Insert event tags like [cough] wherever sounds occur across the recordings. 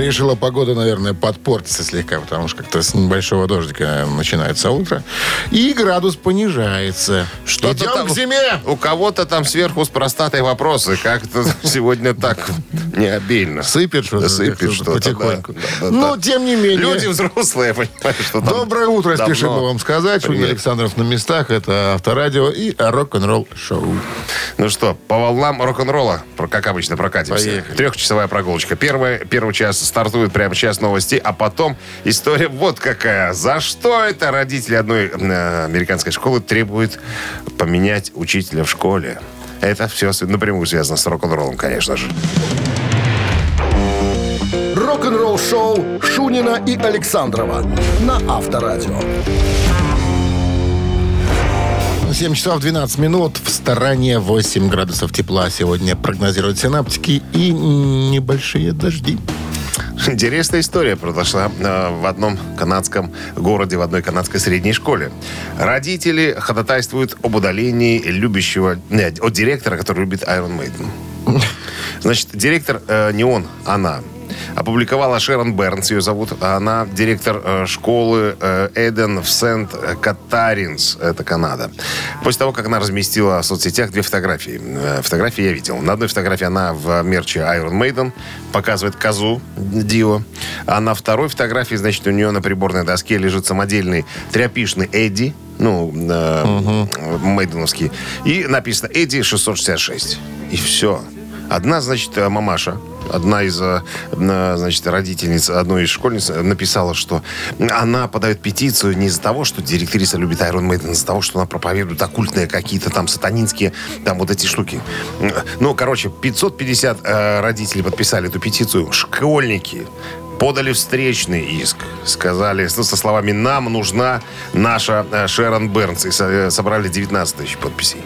Решила погода, наверное, подпортиться слегка, потому что как-то с небольшого дождика начинается утро. И градус понижается. Что-то Идем там к зиме. У кого-то там сверху с простотой вопросы. Как-то [laughs] сегодня так не обильно. Сыпет что-то. Сыпет что-то, Потихоньку. да, да, да, ну, тем не менее. Люди взрослые, понимаешь, что там Доброе утро, давно спешим вам сказать. Шунин. Александров на местах. Это Авторадио и рок-н-ролл шоу. Ну что, по волнам рок-н-ролла, как обычно, прокатимся. Поехали. Трехчасовая прогулочка. Первая, первый час стартует прямо сейчас новости, а потом история вот какая. За что это родители одной э, американской школы требуют поменять учителя в школе? Это все напрямую связано с рок-н-роллом, конечно же. Рок-н-ролл-шоу Шунина и Александрова на Авторадио. 7 часов 12 минут. В стороне 8 градусов тепла сегодня прогнозируют синаптики и небольшие дожди. Интересная история произошла э, в одном канадском городе, в одной канадской средней школе. Родители ходатайствуют об удалении любящего... Нет, от директора, который любит Iron Maiden. Значит, директор э, не он, она. Опубликовала Шерон Бернс, ее зовут. Она директор э, школы э, Эден в Сент-Катаринс, это Канада. После того, как она разместила в соцсетях две фотографии. Э, фотографии я видел. На одной фотографии она в мерче Iron Maiden показывает козу Дио. А на второй фотографии, значит, у нее на приборной доске лежит самодельный тряпишный Эдди, ну, э, мейденовский. И написано Эдди 666. И все. Одна, значит, мамаша, одна из, э, значит, родительниц одной из школьниц написала, что она подает петицию не из-за того, что директриса любит Iron Maiden, а из-за того, что она проповедует оккультные какие-то там сатанинские, там вот эти штуки. Ну, короче, 550 э, родителей подписали эту петицию. Школьники подали встречный иск. Сказали, ну, со словами «Нам нужна наша э, Шерон Бернс». И со- э, собрали 19 тысяч подписей.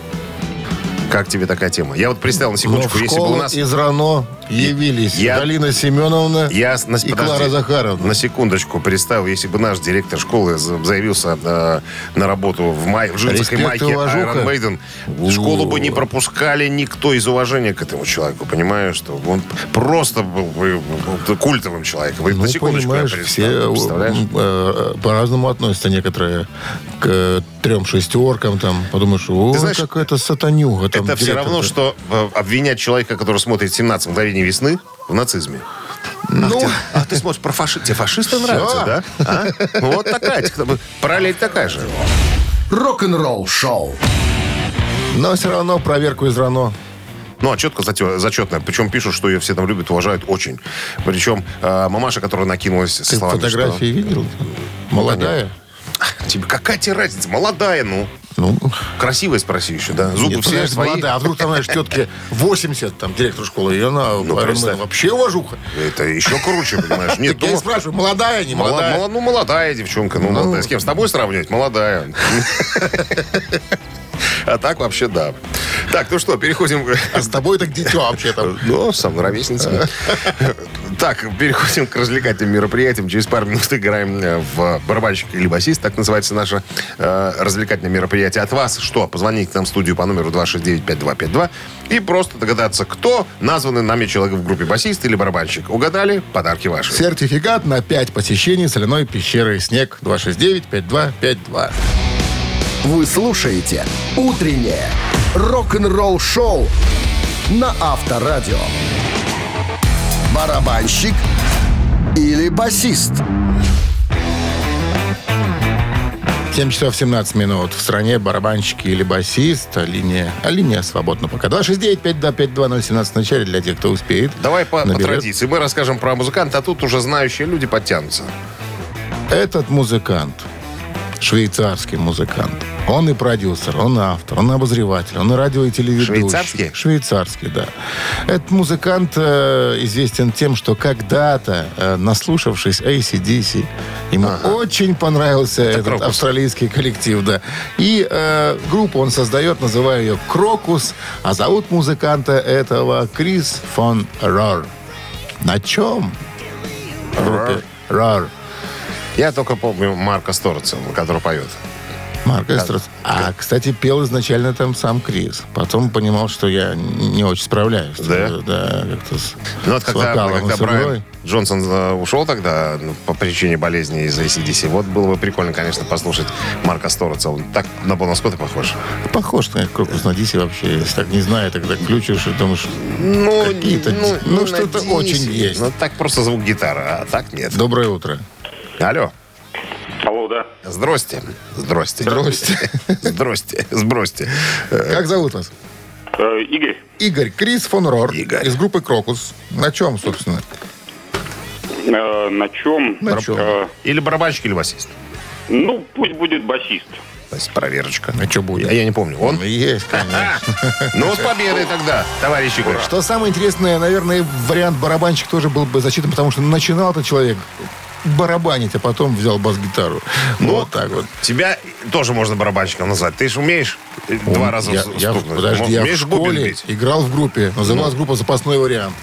Как тебе такая тема? Я вот представил на секундочку, в если бы у нас... из РАНО явились Я- Галина Семеновна Я и подожди. Клара Захаровна. На секундочку представил, если бы наш директор школы за- заявился э, на работу в, май, в джинсах Респект и майке. Iron Maiden, школу бы не пропускали никто из уважения к этому человеку, понимаешь, что он просто был бы культовым человеком. Ну, на секундочку я понимаешь, представил, все представляешь? э, э, по-разному относятся некоторые к э, трем шестеркам. Там, подумаешь, о, какая-то сатанюга. Там, Это все равно, что обвинять человека, который смотрит «17 мгновений весны» в нацизме. Ну, А ты смотришь про фашистов. Тебе фашисты нравятся, да? А? Вот такая. Параллель такая же. Рок-н-ролл-шоу. но все равно проверку из РАНО. Ну, а четко зачетная. Причем пишут, что ее все там любят, уважают очень. Причем э, мамаша, которая накинулась со Ты словами, фотографии видел? Молодая? Тебе какая тебе разница? Молодая, ну. Ну, Красивая, спроси еще, да? Зубы нет, все понимаешь, свои. молодая. А вдруг там, знаешь, тетке 80, там, директор школы, и она Ну, Iron представь. Вообще уважуха. Это еще круче, понимаешь? Нет, я и дома- спрашиваю, молодая, не Мала- молодая? мала- ну, молодая девчонка. Ну, молодая. С кем? С тобой сравнивать? Молодая. [laughs] А так вообще да. Так, ну что, переходим... А с тобой так дитё вообще там. Ну, сам ровесница. Так, переходим к развлекательным мероприятиям. Через пару минут играем э, в барабанщик или басист. Так называется наше э, развлекательное мероприятие. От вас что? Позвоните к нам в студию по номеру 269-5252 и просто догадаться, кто названный нами человек в группе басист или барабанщик. Угадали? Подарки ваши. Сертификат на 5 посещений соляной пещеры «Снег» 269-5252. Вы слушаете «Утреннее рок-н-ролл-шоу» на Авторадио. Барабанщик или басист? 7 часов 17 минут. В стране барабанщики или басист. А линия, а линия свободна пока. 269-5252-017 в начале для тех, кто успеет. Давай по, по традиции. Мы расскажем про музыканта, а тут уже знающие люди подтянутся. Этот музыкант, швейцарский музыкант, он и продюсер, он и автор, он и обозреватель, он и радио и телеведущий. Швейцарский? Швейцарский, да. Этот музыкант э, известен тем, что когда-то, э, наслушавшись ACDC, ему очень понравился этот Крокус. австралийский коллектив, да. И э, группу он создает, называя ее «Крокус», а зовут музыканта этого Крис фон Рор. На чем? Группе Рор. Я только помню Марка Сторца, который поет. Марк Эстрос. А, кстати, пел изначально там сам Крис. Потом понимал, что я не очень справляюсь. Да? Да, как-то с, Ну вот с когда, вокалом, когда. Брайан Джонсон э, ушел тогда ну, по причине болезни из ACDC, вот было бы прикольно, конечно, послушать Марка Стороца. Он так на Бона Скотта похож. Похож на Крокус на Дисе вообще. Если так не знаю, тогда включишь и думаешь, Ну, Какие-то- ну, не что-то надейся. очень есть. Ну, так просто звук гитары, а так нет. доброе утро. Алло. Алло, да. Здрасте. Здрасте. [laughs] Здрасте. Здрасте. Сбросьте. Как зовут вас? Э, Игорь, Игорь Крис фон Рор Игорь. из группы Крокус. На чем, собственно? э, на чем? На чем? Э, Или барабанщик, или басист. ну, пусть будет басист. То есть проверочка. А что будет? Я, я не помню. Он? Есть, конечно. [laughs] Ну, с победой тогда, товарищ Игорь. Что самое интересное, наверное, вариант барабанщик тоже был бы засчитан, потому что начинал этот человек барабанить, а потом взял бас-гитару. Ну, вот так вот. Тебя тоже можно барабанщиком назвать. Ты же умеешь э, два Он- раза я, с- я, стукнуть. подожди, я в школе играл в группе. Называлась группа «Запасной вариант».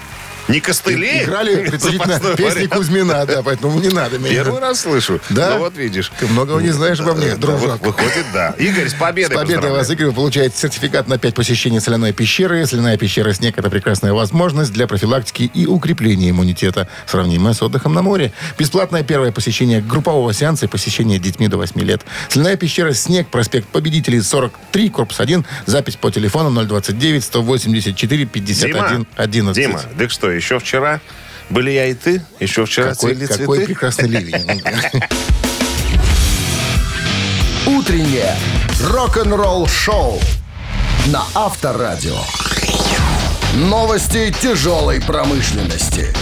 Не костыли? Играли предпочтительно [laughs] Запасной песни. Кузьмина, да, поэтому не надо меня. Первый раз слышу. Да? Ну, вот видишь. Ты многого не знаешь обо мне, Да, дружок. вы- Выходит, да. Игорь, с С победой победой поздравляю. вас, Игорь, вы получаете сертификат на 5 посещений соляной пещеры. Соляная пещера «Снег» — это прекрасная возможность для профилактики и укрепления иммунитета, сравнимая с отдыхом на море. Бесплатное первое посещение группового сеанса и посещение детьми до 8 лет. Соляная пещера «Снег», проспект Победителей, 43, корпус 1. Запись по телефону 029 184 51 Дима, 11. Дима, так что, еще вчера были я и ты? Еще вчера Какой, цвели какой цветы? прекрасный ливень. [laughs] Утреннее рок-н-ролл-шоу на Авторадио. Новости тяжелой промышленности.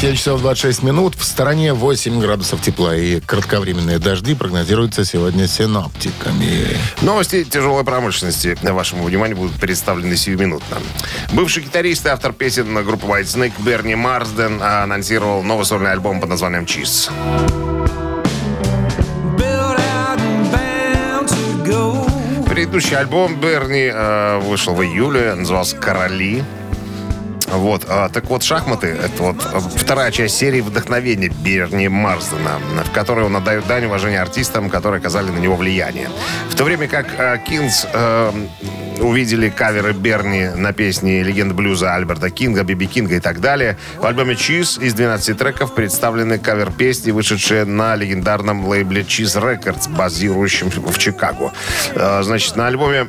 7 часов 26 минут. В стороне 8 градусов тепла и кратковременные дожди прогнозируются сегодня синоптиками. Новости тяжелой промышленности вашему вниманию будут представлены сиюминутно. Бывший гитарист и автор песен группы White Snake Берни Марсден анонсировал новый сольный альбом под названием «Чиз». Предыдущий альбом Берни э, вышел в июле, назывался «Короли». Вот, а, так вот, шахматы — это вот э, вторая часть серии вдохновения Берни Марсдена, в которой он отдает дань уважения артистам, которые оказали на него влияние. В то время как э, Kings э, увидели каверы Берни на песни «Легенда блюза» Альберта Кинга, Биби Кинга и так далее, в альбоме «Chess» из 12 треков представлены кавер-песни, вышедшие на легендарном лейбле «Chess Records», базирующем в Чикаго. Э, Значит, на альбоме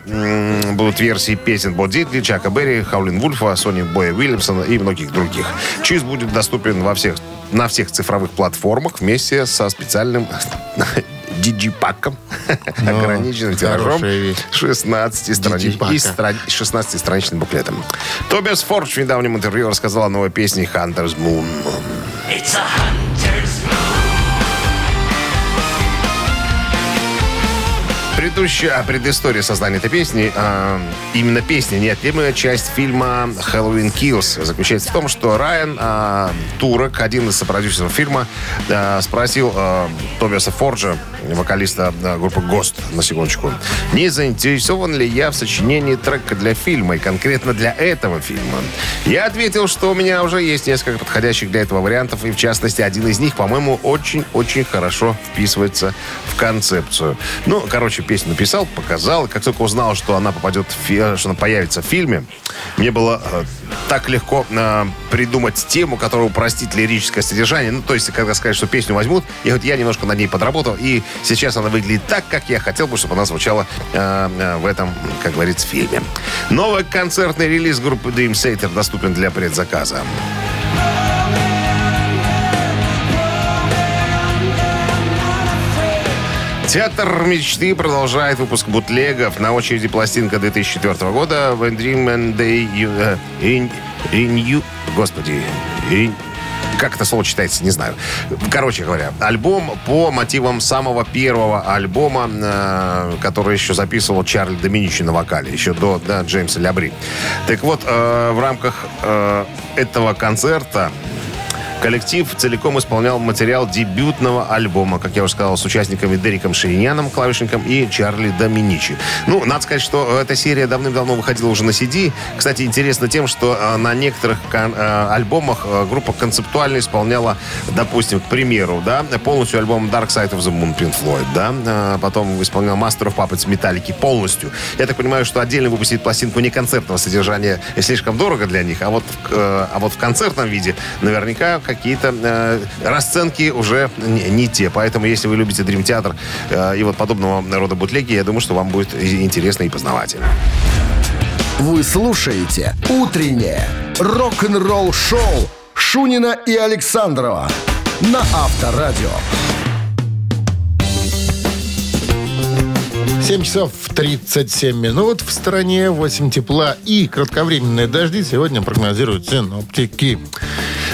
будут версии песен Бо Дитли, Чака Берри, Хаулин Вульфа, Сони Боя Уильямсона и многих других. Чиз будет доступен во всех, на всех цифровых платформах вместе со специальным [laughs] диджипаком, ограниченным тиражом хорошая вещь. 16 странич... Диджипака. и стра- 16-страничным буклетом. Тобиас Фордж в недавнем интервью рассказал о новой песне «Hunter's Moon». It's a hunter's Предыдущая а, предыстория создания этой песни, а, именно песня, неотъемлемая часть фильма «Хэллоуин Kills» заключается в том, что Райан а, Турок, один из сопродюсеров фильма, а, спросил а, Тобиаса Форджа, вокалиста а, группы «Гост», на секундочку, не заинтересован ли я в сочинении трека для фильма, и конкретно для этого фильма. Я ответил, что у меня уже есть несколько подходящих для этого вариантов, и в частности, один из них, по-моему, очень-очень хорошо вписывается в концепцию. Ну, короче, песню написал, показал. Как только узнал, что она попадет в что она появится в фильме, мне было э, так легко э, придумать тему, которая упростит лирическое содержание. Ну, то есть, когда сказать, что песню возьмут, я, вот, я немножко над ней подработал, и сейчас она выглядит так, как я хотел бы, чтобы она звучала э, э, в этом, как говорится, фильме. Новый концертный релиз группы Dream Theater доступен для предзаказа. Театр мечты продолжает выпуск бутлегов. На очереди пластинка 2004 года «When Dream and You- э, in, in You...» Господи, in- как это слово читается, не знаю. Короче говоря, альбом по мотивам самого первого альбома, э, который еще записывал Чарли Доминичи на вокале, еще до да, Джеймса Лябри. Так вот, э, в рамках э, этого концерта коллектив целиком исполнял материал дебютного альбома, как я уже сказал, с участниками Дериком Шириняном, клавишником, и Чарли Доминичи. Ну, надо сказать, что эта серия давным-давно выходила уже на CD. Кстати, интересно тем, что э, на некоторых э, альбомах э, группа концептуально исполняла, допустим, к примеру, да, полностью альбом Dark Side of the Moon Pink Floyd, да, потом исполнял Master of Puppets Металлики полностью. Я так понимаю, что отдельно выпустить пластинку не концертного содержания слишком дорого для них, а вот, а вот в концертном виде наверняка какие-то э, расценки уже не, не те. Поэтому, если вы любите Dream Theater э, и вот подобного рода бутлеги, я думаю, что вам будет интересно и познавательно. Вы слушаете «Утреннее рок-н-ролл-шоу» Шунина и Александрова на Авторадио. 7 часов 37 минут в стране, 8 тепла и кратковременные дожди сегодня прогнозируют синоптики.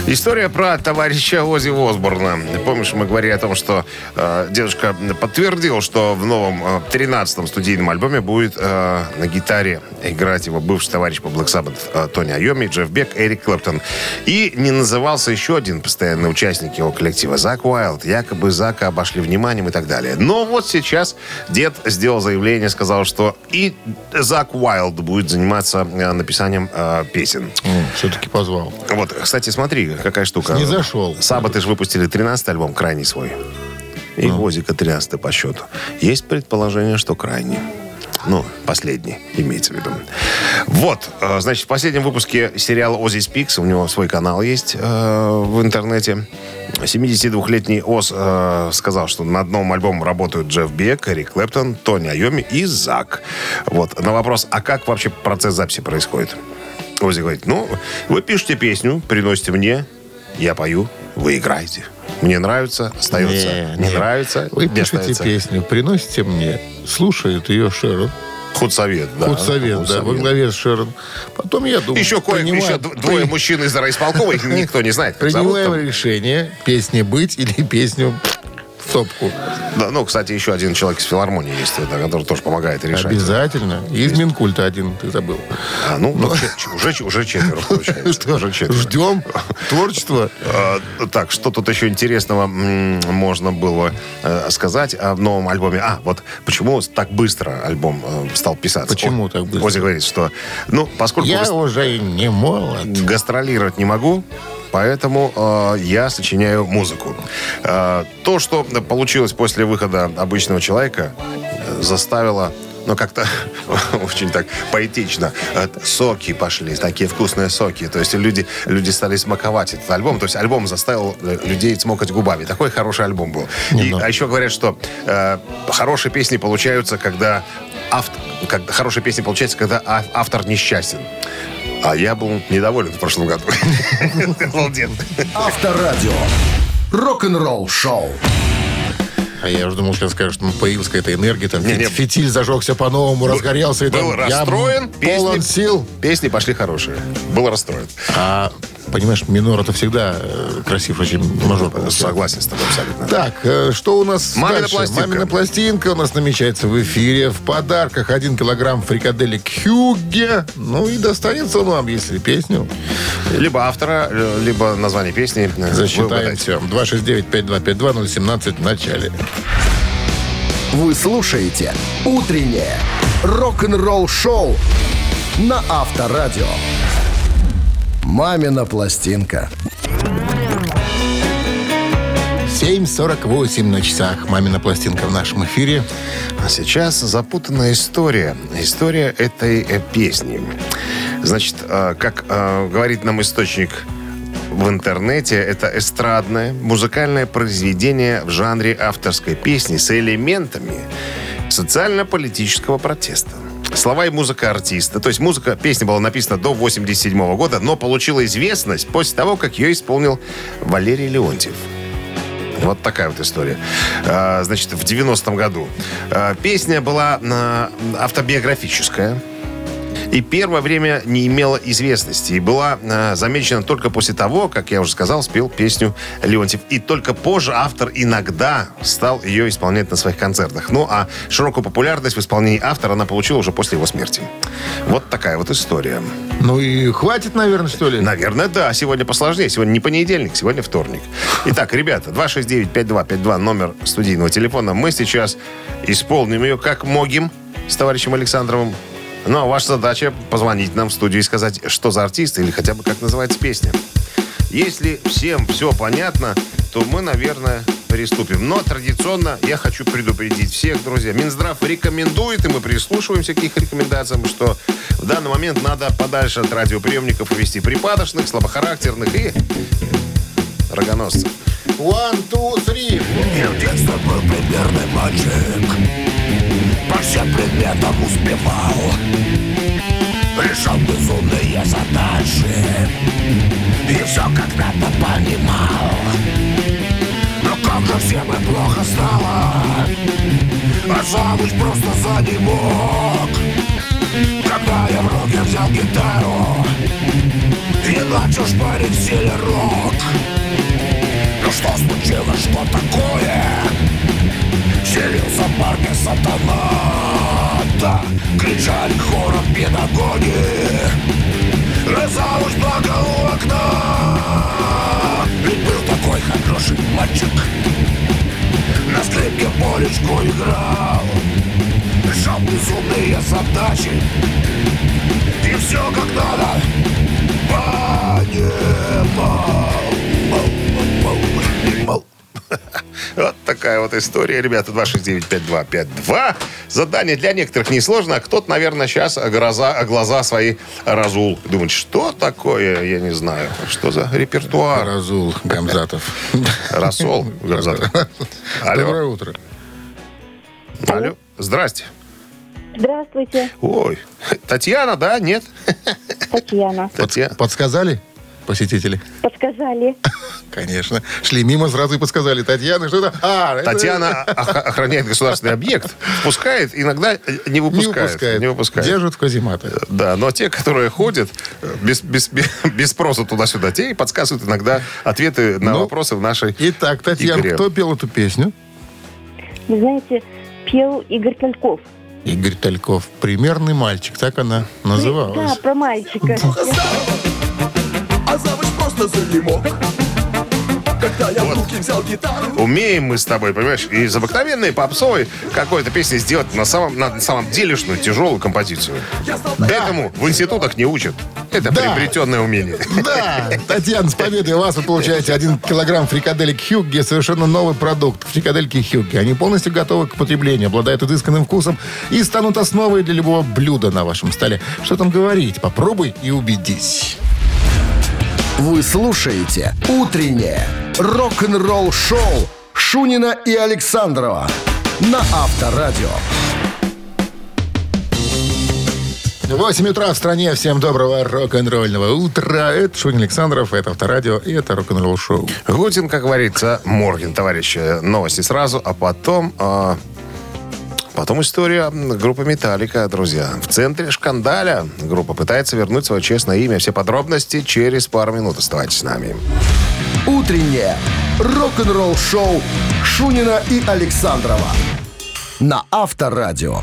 История про товарища Ози Осборна. Помнишь, мы говорили о том, что э, дедушка подтвердил, что в новом э, 13-м студийном альбоме будет э, на гитаре играть его бывший товарищ по Black Sabbath э, Тони Айоми, Джефф Бек, Эрик Клэптон. И не назывался еще один постоянный участник его коллектива, Зак Уайлд. Якобы Зака обошли вниманием и так далее. Но вот сейчас дед сделал заявление, сказал, что и Зак Уайлд будет заниматься э, написанием э, песен. Все-таки позвал. Вот, кстати, смотри, какая штука. Не зашел. Сабаты же выпустили 13 альбом, крайний свой. И Озика 13 по счету. Есть предположение, что крайний. Ну, последний, имеется в виду. Вот, э, значит, в последнем выпуске сериала «Ози Спикс», у него свой канал есть э, в интернете, 72-летний Оз э, сказал, что над новым альбомом работают Джефф Бек, Эрик Клэптон, Тони Айоми и Зак. Вот, на вопрос, а как вообще процесс записи происходит? Ози говорит, ну, вы пишете песню, приносите мне, я пою, вы играете. Мне нравится, остается. Не, нравится, Вы не пишете остается. песню, приносите мне, слушает ее Шерон. Худсовет, да. Худсовет, да, во главе с Шерон. Потом, я думаю, Еще, кое, принимаем- еще двое при- мужчин из райисполкома, их никто не знает. Принимаем решение, песне быть или песню в топку. Да, ну, кстати, еще один человек из филармонии есть, да, который тоже помогает решать. Обязательно. И Из Минкульта один, ты забыл. А, ну, че- уже, уже четверо [laughs] получается. Уже четверо. Ждем творчества. [laughs] А, Так, что тут еще интересного можно было э, сказать о новом альбоме? А, вот почему так быстро альбом э, стал писаться? Почему так быстро? Ози говорит, что, ну, поскольку Я уже не молод. гастролировать не могу, поэтому э, я сочиняю музыку. Э, то, что получилось после выхода «Обычного человека», э, заставило ну, как-то [laughs] очень так поэтично. Э, Соки пошли, такие вкусные соки. То есть люди, люди стали смаковать этот альбом. То есть альбом заставил э, людей смокать губами. Такой хороший альбом был. И, а еще говорят, что э, хорошие песни получаются, когда автор, когда, хорошие песни получаются, когда а- автор несчастен. А я был недоволен в прошлом году. [laughs] Авторадио. Рок-н-ролл шоу. А я уже думал, сейчас скажешь, что появилась какая-то энергия, там Не-не. фитиль зажегся по-новому, разгорелся. И Был там, я расстроен, полон песни, сил. песни пошли хорошие. Был расстроен. А, понимаешь, минор это всегда э, красив очень мажор. Согласен с тобой абсолютно. Так, э, что у нас Мамина дальше? пластинка. Мамина пластинка у нас намечается в эфире. В подарках один килограмм фрикаделек Хюгге. Ну и достанется он вам, если песню. Либо автора, э, либо название песни. Засчитаем все. 269-5252-017 в начале. Вы слушаете «Утреннее рок-н-ролл шоу» на Авторадио. «Мамина пластинка». 7.48 на часах. Мамина пластинка в нашем эфире. А сейчас запутанная история. История этой э, песни. Значит, э, как э, говорит нам источник в интернете, это эстрадное музыкальное произведение в жанре авторской песни с элементами социально-политического протеста. Слова и музыка артиста. То есть музыка, песня была написана до 87 года, но получила известность после того, как ее исполнил Валерий Леонтьев. Вот такая вот история. А, Значит, в 90-м году. А, Песня была а, автобиографическая. И первое время не имела известности. И была э, замечена только после того, как я уже сказал, спел песню Леонтьев. И только позже автор иногда стал ее исполнять на своих концертах. Ну, а широкую популярность в исполнении автора она получила уже после его смерти. Вот такая вот история. Ну и хватит, наверное, что ли? Наверное, да. Сегодня посложнее. Сегодня не понедельник, сегодня вторник. Итак, ребята, 269-5252, номер студийного телефона. Мы сейчас исполним ее как могим с товарищем Александровым. Ну, а ваша задача позвонить нам в студию и сказать, что за артист или хотя бы как называется песня. Если всем все понятно, то мы, наверное, приступим. Но традиционно я хочу предупредить всех, друзья. Минздрав рекомендует, и мы прислушиваемся к их рекомендациям, что в данный момент надо подальше от радиоприемников увести припадочных, слабохарактерных и рогоносцев. One, two, three. Я в детстве был примерный мальчик всем предметам успевал. Решал безумные задачи И все когда-то понимал. Но как же всем и плохо стало. А забыть просто за не мог Когда я в руки взял гитару И начал шпарить в стиле рок. Ну что случилось, что такое? Селился в парке сатана! Да, кричали хором педагоги Раздалось благо у окна! Ведь был такой хороший мальчик На скрипке полечку играл. Решал безумные задачи И все как надо Понимал Понимал такая вот история, ребята. 269-5252. Задание для некоторых несложно, а кто-то, наверное, сейчас глаза, глаза свои разул. Думает, что такое, я не знаю. Что за репертуар? Разул Гамзатов. Рассол. Гамзатов. Доброе Алло. утро. Алло. Здрасте. Здравствуйте, Ой. Татьяна, да? Нет? Татьяна. Татьяна. Подсказали посетители? Подсказали. [laughs] Конечно. Шли мимо, сразу и подсказали. Татьяна, что это? А, Татьяна ох- охраняет государственный объект, впускает, иногда не не выпускает. выпускает. Не выпускает. Держат в казематы. Да, но те, которые ходят э, без, без, без, без спроса туда-сюда, те и подсказывают иногда ответы на Ну, вопросы в нашей Итак, Татьяна, игре. кто пел эту песню? Вы знаете, пел Игорь Тальков. Игорь Тальков. Примерный мальчик, так она Да, называлась. про мальчика. А завуч просто залимок Когда я в руки взял гитару Умеем мы с тобой, понимаешь, из обыкновенной попсовой какой-то песни сделать на самом, на самом делешную, тяжелую композицию. Этому в институтах не учат. Это Да. приобретенное умение. Да, Татьяна, с победой вас вы получаете один килограмм фрикаделек Хьюгги, совершенно новый продукт. Фрикадельки Хьюгги. Они полностью готовы к потреблению, обладают изысканным вкусом и станут основой для любого блюда на вашем столе. Что там говорить? Попробуй и убедись. Вы слушаете «Утреннее рок-н-ролл-шоу» Шунина и Александрова на Авторадио. 8 утра в стране. Всем доброго рок-н-ролльного утра. Это Шунин Александров, это Авторадио, и это рок-н-ролл шоу. Гутин, как говорится, Морген, товарищи. Новости сразу, а потом... а, Потом история группы «Металлика», друзья. В центре шкандаля группа пытается вернуть свое честное имя. Все подробности через пару минут. Оставайтесь с нами. «Утреннее рок-н-ролл-шоу» Шунина и Александрова на Авторадио.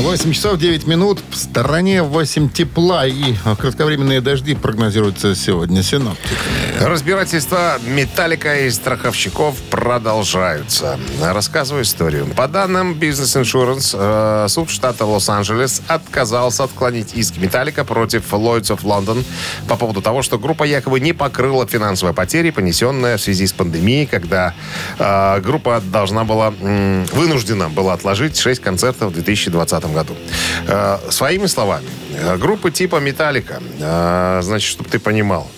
8 часов 9 минут. В стороне 8 тепла и кратковременные дожди прогнозируются сегодня синоптиками. Разбирательства «Металлика» и страховщиков продолжаются. Рассказываю историю. По данным Business Insurance, э, суд штата Лос-Анджелес отказался отклонить иск «Металлика» против Lloyds of London по поводу того, что группа якобы не покрыла финансовые потери, понесенные в связи с пандемией, когда э, группа должна была, вынуждена была отложить 6 концертов в 2020 году. Э, своими словами, э, группы типа «Металлика», э, значит, чтобы ты понимал,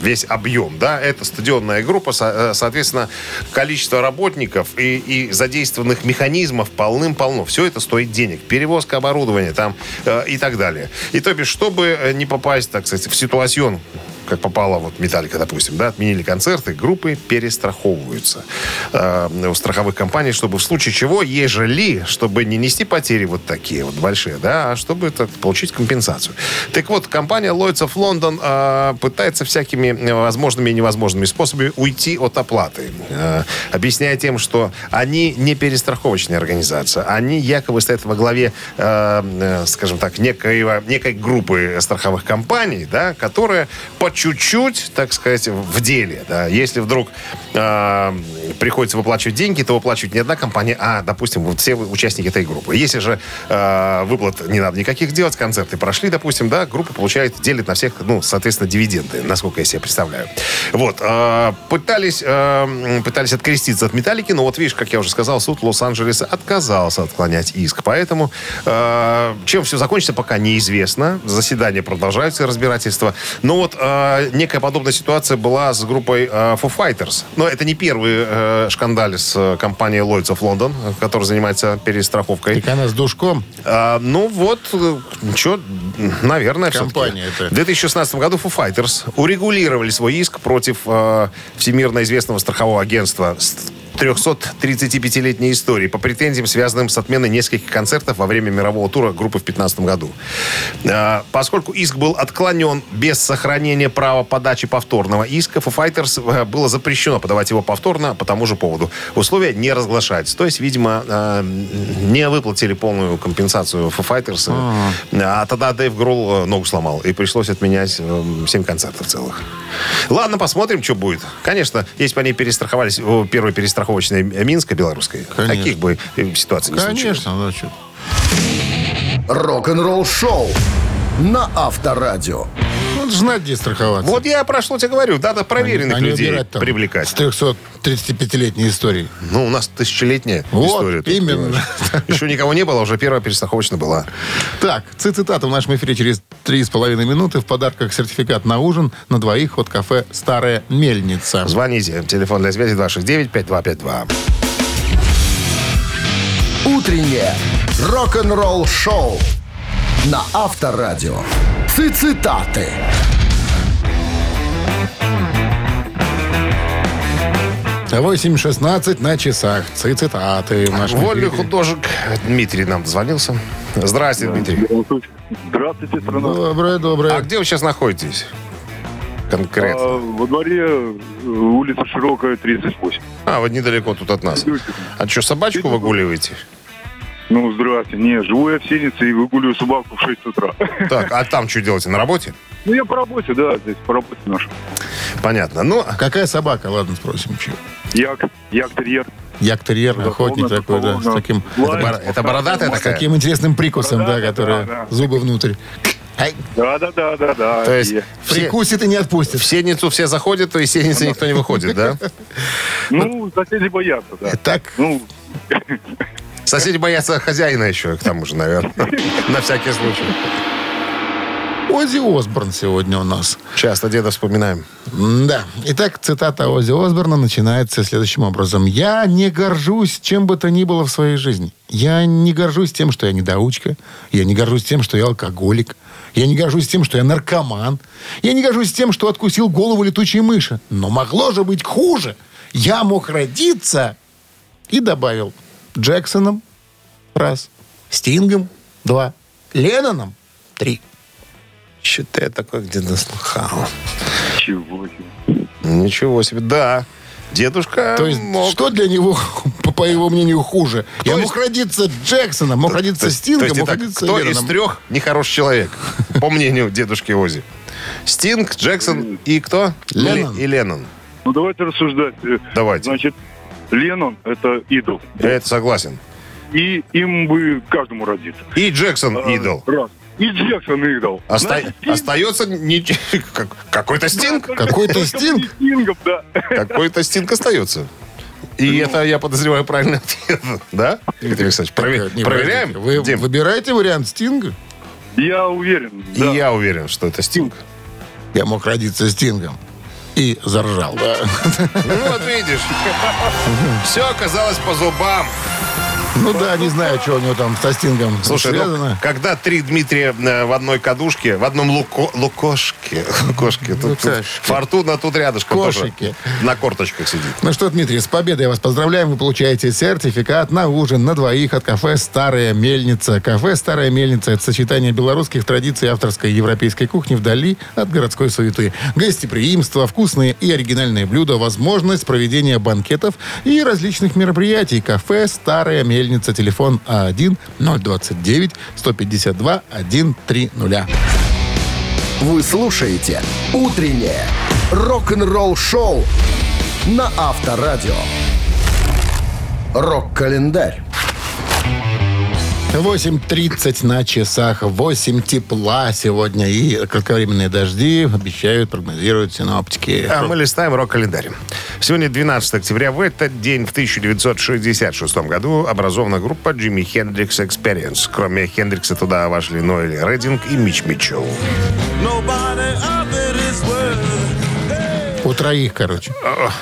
весь объем, да, это стадионная группа, э, соответственно, количество работников и, и задействованных механизмов полным-полно. Все это стоит денег. Перевозка оборудования там э, и так далее. И то бишь, чтобы э, не попасть, так сказать, в ситуацию как попало вот Металлика, допустим, да, отменили концерты, группы перестраховываются э, у страховых компаний, чтобы в случае чего, ежели, чтобы не нести потери вот такие вот большие, да, а чтобы так, получить компенсацию. Так вот, компания Lloyds of London э, пытается всякими возможными и невозможными способами уйти от оплаты, э, объясняя тем, что они не перестраховочная организация, они якобы стоят во главе, э, э, скажем так, некоего, некой группы страховых компаний, да, которая по чуть-чуть, так сказать, в деле. Да. Если вдруг э, приходится выплачивать деньги, то выплачивает не одна компания, а, допустим, вот все участники этой группы. Если же э, выплат не надо никаких делать, концерты прошли, допустим, да, группа получает, делит на всех, ну, соответственно, дивиденды, насколько я себе представляю. Вот. Э, пытались, э, пытались откреститься от металлики, но вот видишь, как я уже сказал, суд Лос-Анджелеса отказался отклонять иск. Поэтому э, чем все закончится, пока неизвестно. Заседания продолжаются, разбирательства. Но вот э, некая подобная ситуация была с группой э, Foo Fighters. Но это не первый э, шкандаль с э, компанией Lloyds of London, которая занимается перестраховкой. Так она с душком. А, ну вот, что, наверное, Компания это. В 2016 году Foo Fighters урегулировали свой иск против э, всемирно известного страхового агентства 335-летней истории по претензиям, связанным с отменой нескольких концертов во время мирового тура группы в 2015 году. Э, Поскольку иск был отклонен без сохранения права подачи повторного иска, Foo Fighters э, было запрещено подавать его повторно по тому же поводу. Условия не разглашаются. То есть, видимо, э, не выплатили полную компенсацию Foo Fighters. А тогда Дэйв Гролл э, ногу сломал. И пришлось отменять 7 концертов целых. Ладно, посмотрим, что будет. Конечно, если бы они перестраховались, о, первой перестраховочной Минска белорусской, Конечно. таких бы э, ситуаций не случилось. Конечно, что. Рок-н-ролл шоу на Авторадио. Надо знать, где страховаться. Вот я про что тебе говорю. Надо проверенных А не людей там привлекать. С 335-летней историей. Ну, у нас тысячелетняя Вот, история. тут, именно. Еще никого не было, уже первая перестраховочная была. Так, цитата в нашем эфире через три с половиной минуты. В подарках сертификат на ужин на двоих от кафе «Старая мельница». Звоните. Телефон для связи 269-5252. Утреннее рок-н-ролл шоу на Авторадио. Цитаты. А 8.16 на часах. Цитаты Вольный эфире. художник Дмитрий нам дозвонился. Здрасте, Дмитрий. Здравствуйте, страна. Доброе, доброе. А где вы сейчас находитесь? Конкретно. А, во дворе э, улица Широкая, 38. А, вот недалеко тут от нас. А что, собачку выгуливаете? Ну, здрасте. Не, живу я в Синице и выгуливаю собаку в 6 утра. [laughs] Так, а там что делаете? На работе? Ну, я по работе, да, здесь по работе наш. Понятно. Ну, Какая собака? Ладно, спросим. чё. Як, як-терьер. Як-терьер, охотник такой, да, с таким, Лай. бар- это бородатая с такая? таким интересным прикусом, да, Бородатая, который да, да. зубы внутрь. Да, да, да, да, да. То есть все, Прикусит и не отпустит. в сенницу все заходят, то из сенницы никто не выходит, да? Ну, соседи боятся, да. Так, Ну, Соседи боятся хозяина еще, к тому же, наверное. [laughs] На всякий случай. Оззи Осборн сегодня у нас. Часто деда вспоминаем. Да. Итак, цитата Оззи Осборна начинается следующим образом. «Я не горжусь чем бы то ни было в своей жизни. Я не горжусь тем, что я недоучка. Я не горжусь тем, что я алкоголик. Я не горжусь тем, что я наркоман. Я не горжусь тем, что откусил голову летучей мыши. Но могло же быть хуже. Я мог родиться...» И добавил Джексоном – раз, Стингом – два, Ленноном – три. Что-то я такое где-то слыхал. чего себе. Ничего себе. Да. Дедушка То есть, мог. что для него, по, [laughs] по его мнению, хуже? Я есть- мог родиться Джексоном, мог родиться То Стингом, то есть мог это родиться кто Ленноном. из трех нехороший человек, по мнению дедушки Ози? Стинг, Джексон и кто? Леннон. И Леннон. Ну, давайте рассуждать. Давайте. Значит, Леннон – это идол. Я это согласен. И им бы каждому родиться. И Джексон А, идол. Раз. И Джексон идол. Оста- Значит, Остается не- [laughs] как- какой-то Стинг. Какой-то Только Стинг? не Стингом, да. Какой-то Стинг остается. И это, я подозреваю, правильный ответ. [laughs] Да, Дмитрий Александрович? Прове- Так, не, Проверяем? Вы Дим? выбираете вариант Стинга? Я уверен. И да. я уверен, что это Стинг. Я мог родиться Стингом. И заржал. Ну вот видишь, все оказалось по зубам. Ну да, не знаю, что у него там со Стингом Слушай, ну, когда три Дмитрия э, в одной кадушке, в одном луко, лукошке, [laughs] лукошке, тут, тут фортуна тут рядышком тоже Кошики. на корточках сидит. Ну что, Дмитрий, с победой вас поздравляем. Вы получаете сертификат на ужин на двоих от кафе «Старая мельница». Кафе «Старая мельница» — это сочетание белорусских традиций авторской европейской кухни вдали от городской суеты. Гостеприимство, вкусные и оригинальные блюда, возможность проведения банкетов и различных мероприятий. Кафе «Старая мельница». Телефон А А1-029-152-130. Вы слушаете «Утреннее рок-н-ролл-шоу» на Авторадио. Рок-календарь. 8.30 на часах. 8 тепла сегодня. И кратковременные дожди обещают, прогнозируют синоптики. А мы листаем рок-календарь. Сегодня 12 октября. В этот день, в 1966 году, образована группа Jimi Hendrix Experience. Кроме Хендрикса туда вошли Ноэль Рединг и Мич Митчелл. У троих, короче.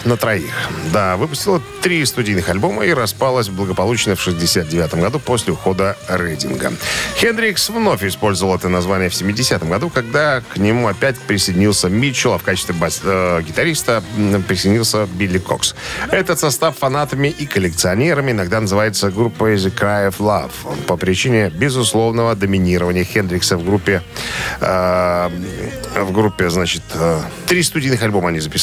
На троих. Да, выпустила три студийных альбома и распалась благополучно в 69 году после ухода Рейдинга. Хендрикс вновь использовал это название в 70-м году, когда к нему опять присоединился Митчелл, а в качестве бас- э, гитариста присоединился Билли Кокс. Этот состав фанатами и коллекционерами иногда называется группой The Cry of Love по причине безусловного доминирования Хендрикса в группе э, в группе, значит, э, три студийных альбома они записали.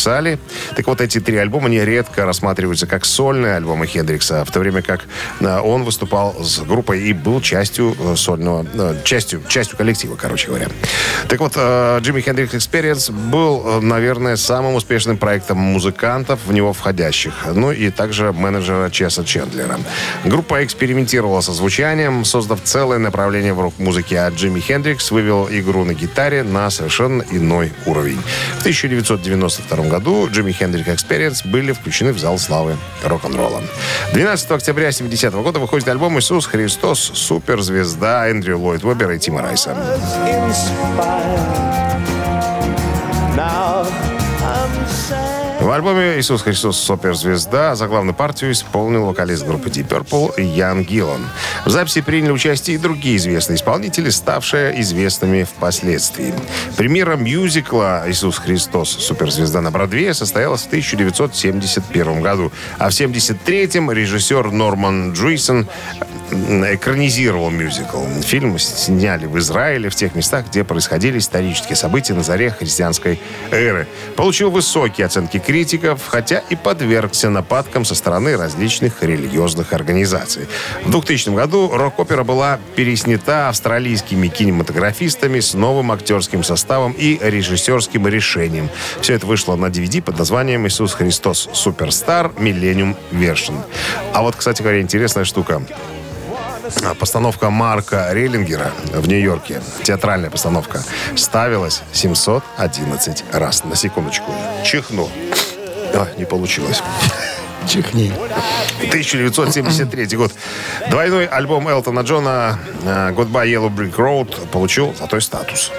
Так вот, эти три альбома нередко рассматриваются как сольные альбомы Хендрикса, в то время как э, он выступал с группой и был частью э, сольного, э, частью, частью коллектива, короче говоря. Так вот, Jimi Hendrix Experience был, наверное, самым успешным проектом музыкантов, в него входящих, ну и также менеджера Чеса Чендлера. Группа экспериментировала со звучанием, создав целое направление в рок-музыке, а Джимми Хендрикс вывел игру на гитаре на совершенно иной уровень. В 1992 году Джимми Хендрик Experience были включены в зал славы рок-н-ролла. 12 октября 70 года выходит альбом «Иисус Христос. Суперзвезда» Эндрю Ллойд Вебера и Тима Райса. В альбоме «Иисус Христос. Суперзвезда» заглавную партию исполнил вокалист группы Deep Purple Ян Гиллан. В записи приняли участие и другие известные исполнители, ставшие известными впоследствии. Премьера мюзикла «Иисус Христос. Суперзвезда» на Бродвее состоялась в 1971 году, а в 1973-м режиссер Норман Джуисон экранизировал мюзикл. Фильм сняли в Израиле, в тех местах, где происходили исторические события на заре христианской эры. Получил высокие оценки критиков, хотя и подвергся нападкам со стороны различных религиозных организаций. В 2000 году рок-опера была переснята австралийскими кинематографистами с новым актерским составом и режиссерским решением. Все это вышло на DVD под названием «Иисус Христос. Суперстар. Миллениум Вершин». А вот, кстати говоря, интересная штука. А, Постановка Марка Рейлингера в Нью-Йорке, театральная постановка, ставилась 711 раз. На секундочку. Чихну. А, не получилось. Чихни. 1973 год. Двойной альбом Элтона Джона э, «Goodbye Yellow Brick Road» получил золотой статус.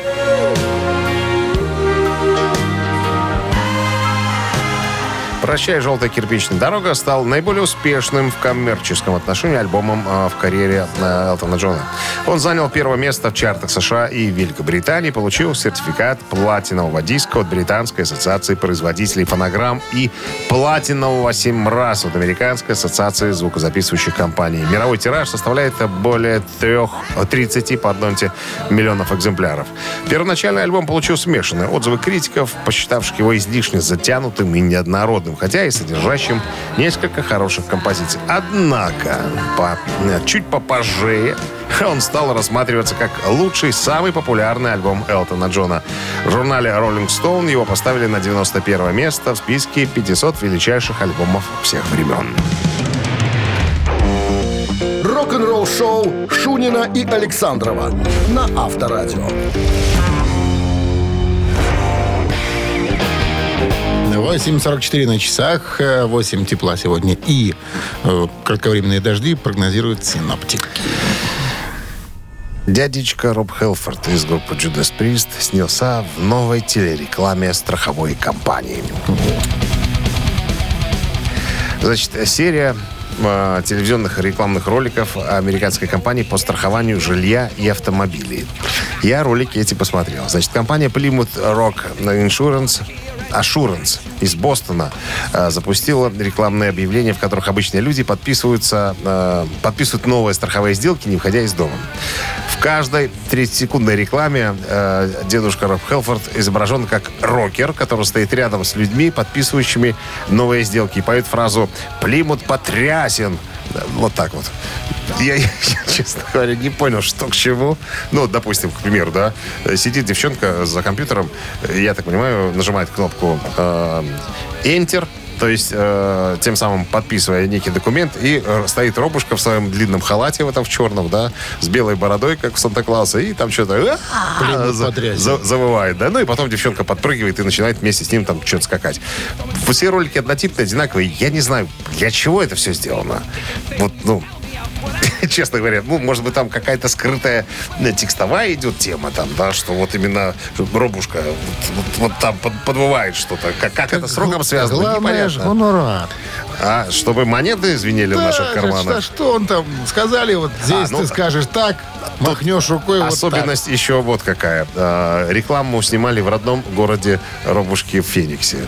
«Прощай, желтая кирпичная дорога» стал наиболее успешным в коммерческом отношении альбомом э, в карьере э, Элтона Джона. Он занял первое место в чартах США и Великобритании, получил сертификат платинового диска от Британской ассоциации производителей фонограмм и платинового 7 раз от Американской ассоциации звукозаписывающих компаний. Мировой тираж составляет более трех, 30 пардонте, миллионов экземпляров. Первоначальный альбом получил смешанные отзывы критиков, посчитавших его излишне затянутым и неоднородным, хотя и содержащим несколько хороших композиций. Однако, по, чуть попозже он стал рассматриваться как лучший, самый популярный альбом Элтона Джона. В журнале Rolling Stone его поставили на 91 место в списке 500 величайших альбомов всех времен. Рок-н-ролл-шоу Шунина и Александрова на Авторадио. 8.44 на часах, э, 8 тепла сегодня и э, кратковременные дожди прогнозируют синоптики. Дядечка Роб Хелфорд из группы Judas Priest снялся в новой телерекламе страховой компании. Значит, серия э, телевизионных рекламных роликов американской компании по страхованию жилья и автомобилей. Я ролики эти посмотрел. Значит, компания Plymouth Rock Insurance Assurance из Бостона э, запустила рекламные объявления, в которых обычные люди подписываются, э, подписывают новые страховые сделки, не выходя из дома. В каждой 30-секундной рекламе э, дедушка Роб Хелфорд изображен как рокер, который стоит рядом с людьми, подписывающими новые сделки, и поет фразу «Плимут потрясен». Вот так вот. Я, [laughs] я, честно говоря, не понял, что к чему. Ну, допустим, к примеру, да, сидит девчонка за компьютером, я так понимаю, нажимает кнопку э, Enter, то есть, э, тем самым подписывая некий документ, и э, стоит робушка в своем длинном халате, в этом в черном, да, с белой бородой, как у Санта-Клауса, и там что-то потрясен. за- завывает, да. Ну и потом девчонка подпрыгивает и начинает вместе с ним там что-то скакать. Все ролики однотипные, одинаковые. Я не знаю, для чего это все сделано. Вот, ну, [laughs] честно говоря, ну, может быть, там какая-то скрытая э, текстовая идет тема там, да, что вот именно робушка вот, вот- вот там под- подвывает что-то. Как, как это с рогом связано, Главное же непонятно. гонорар. А, чтобы монеты звенели в наших Да, карманах. Что, что он там сказали, вот здесь А, ну, ты скажешь так, махнешь рукой вот так. Особенность еще вот какая. А, Рекламу снимали в родном городе Робушки в Фениксе.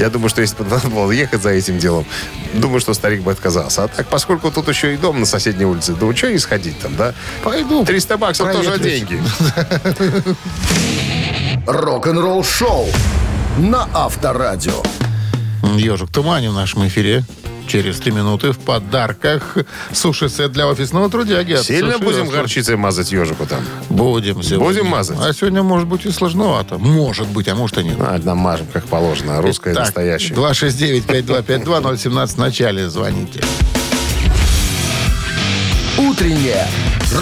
Я думаю, что если бы надо было ехать за этим делом, думаю, что старик бы отказался. А так, поскольку тут еще и дом на соседней улице, думаю, что не сходить там, да? Пойду. 300 баксов тоже проветрюсь. деньги. Рок-н-ролл шоу на Авторадио. Ежик в тумане в нашем эфире. Через три минуты в подарках суши-сет для офисного трудяги. от Сильно Суши будем горчицей мазать ежику там? Будем сегодня. Будем мазать? А сегодня может быть и сложновато. Может быть, а может и нет. А, намажем, как положено. Русское Так, настоящее. 269-5252-017 в начале звоните. Утреннее